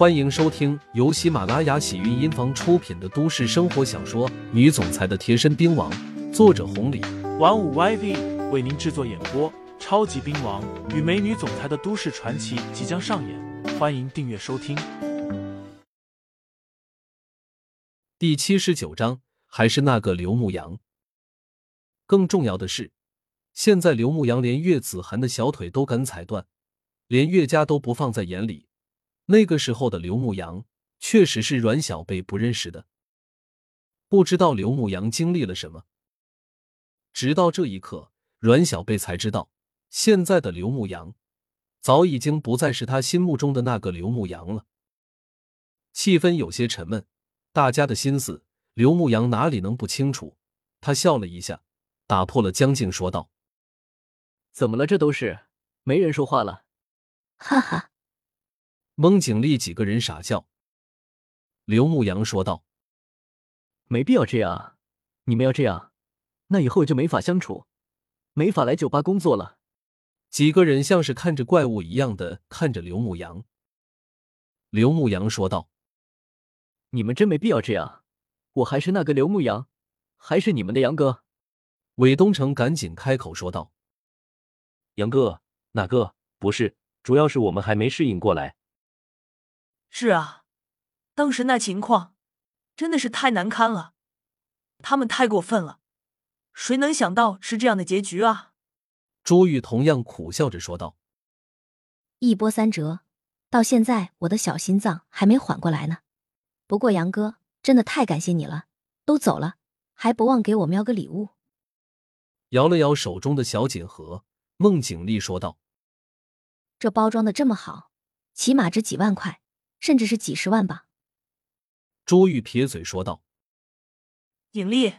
欢迎收听由喜马拉雅喜韵音房出品的都市生活小说《女总裁的贴身兵王》，作者红礼，玩五 YV 为您制作演播。超级兵王与美女总裁的都市传奇即将上演，欢迎订阅收听。第七十九章，还是那个刘牧阳。更重要的是，现在刘牧阳连岳子涵的小腿都敢踩断，连岳家都不放在眼里。那个时候的刘牧阳，确实是阮小贝不认识的。不知道刘牧阳经历了什么，直到这一刻，阮小贝才知道，现在的刘牧阳，早已经不再是他心目中的那个刘牧阳了。气氛有些沉闷，大家的心思，刘牧阳哪里能不清楚？他笑了一下，打破了僵静，说道：“怎么了？这都是没人说话了。”哈哈。孟景丽几个人傻笑。刘牧阳说道：“没必要这样，你们要这样，那以后就没法相处，没法来酒吧工作了。”几个人像是看着怪物一样的看着刘牧阳。刘牧阳说道：“你们真没必要这样，我还是那个刘牧阳，还是你们的杨哥。”韦东城赶紧开口说道：“杨哥，哪个？不是，主要是我们还没适应过来。”是啊，当时那情况真的是太难堪了，他们太过分了，谁能想到是这样的结局啊？朱玉同样苦笑着说道：“一波三折，到现在我的小心脏还没缓过来呢。不过杨哥真的太感谢你了，都走了还不忘给我喵个礼物。”摇了摇手中的小锦盒，孟景丽说道：“这包装的这么好，起码值几万块。”甚至是几十万吧。朱玉撇嘴说道：“尹丽，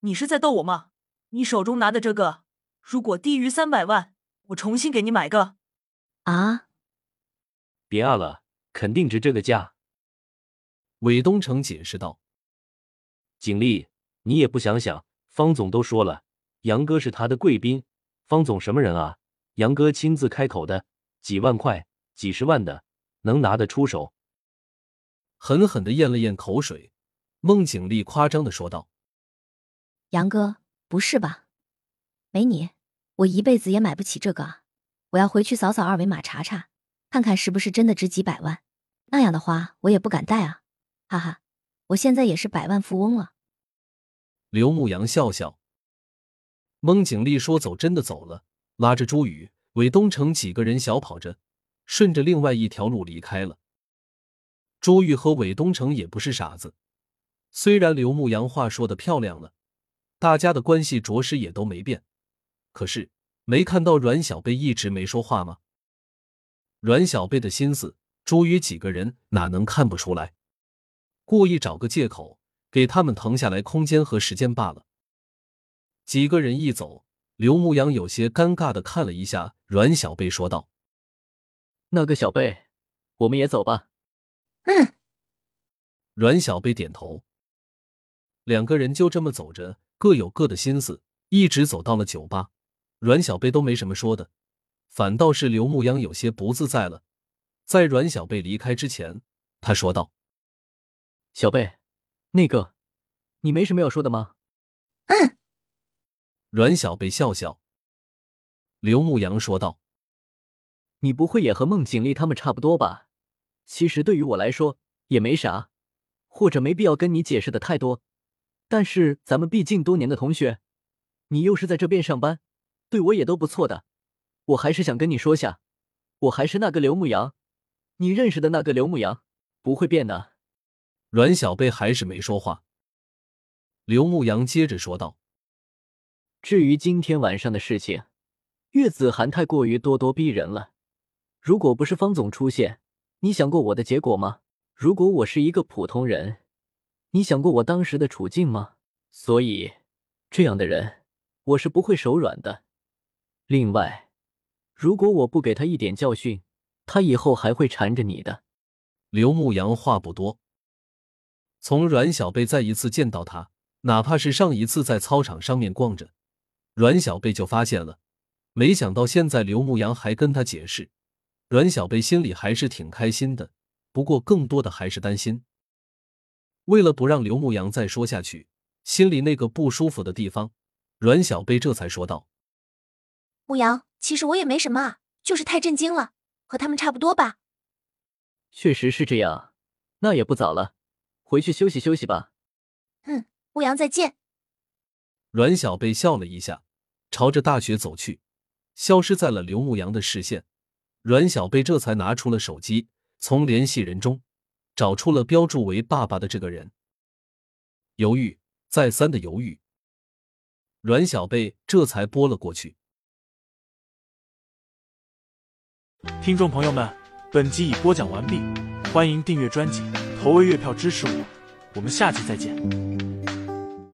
你是在逗我吗？你手中拿的这个，如果低于三百万，我重新给你买个。”啊！别啊了，肯定值这个价。韦东城解释道：“景丽，你也不想想，方总都说了，杨哥是他的贵宾，方总什么人啊？杨哥亲自开口的，几万块、几十万的，能拿得出手？”狠狠的咽了咽口水，孟景丽夸张的说道：“杨哥，不是吧？没你，我一辈子也买不起这个啊。我要回去扫扫二维码查查，看看是不是真的值几百万。那样的话，我也不敢戴啊！哈哈，我现在也是百万富翁了。”刘牧阳笑笑。孟景丽说走真的走了，拉着朱宇、韦东城几个人小跑着，顺着另外一条路离开了。朱玉和韦东城也不是傻子，虽然刘牧阳话说的漂亮了，大家的关系着实也都没变，可是没看到阮小贝一直没说话吗？阮小贝的心思，朱玉几个人哪能看不出来？故意找个借口给他们腾下来空间和时间罢了。几个人一走，刘牧阳有些尴尬的看了一下阮小贝，说道：“那个小贝，我们也走吧。”嗯，阮小贝点头。两个人就这么走着，各有各的心思，一直走到了酒吧。阮小贝都没什么说的，反倒是刘牧阳有些不自在了。在阮小贝离开之前，他说道：“小贝，那个，你没什么要说的吗？”嗯。阮小贝笑笑。刘牧阳说道：“你不会也和孟景丽他们差不多吧？”其实对于我来说也没啥，或者没必要跟你解释的太多。但是咱们毕竟多年的同学，你又是在这边上班，对我也都不错的。我还是想跟你说下，我还是那个刘牧阳，你认识的那个刘牧阳，不会变的。阮小贝还是没说话。刘牧阳接着说道：“至于今天晚上的事情，岳子涵太过于咄咄逼人了。如果不是方总出现。”你想过我的结果吗？如果我是一个普通人，你想过我当时的处境吗？所以，这样的人我是不会手软的。另外，如果我不给他一点教训，他以后还会缠着你的。刘牧阳话不多。从阮小贝再一次见到他，哪怕是上一次在操场上面逛着，阮小贝就发现了。没想到现在刘牧阳还跟他解释。阮小贝心里还是挺开心的，不过更多的还是担心。为了不让刘牧阳再说下去，心里那个不舒服的地方，阮小贝这才说道：“牧阳，其实我也没什么啊，就是太震惊了，和他们差不多吧。”确实是这样，那也不早了，回去休息休息吧。嗯，牧阳再见。阮小贝笑了一下，朝着大学走去，消失在了刘牧阳的视线。阮小贝这才拿出了手机，从联系人中找出了标注为爸爸的这个人。犹豫，再三的犹豫，阮小贝这才拨了过去。听众朋友们，本集已播讲完毕，欢迎订阅专辑，投喂月票支持我，我们下集再见。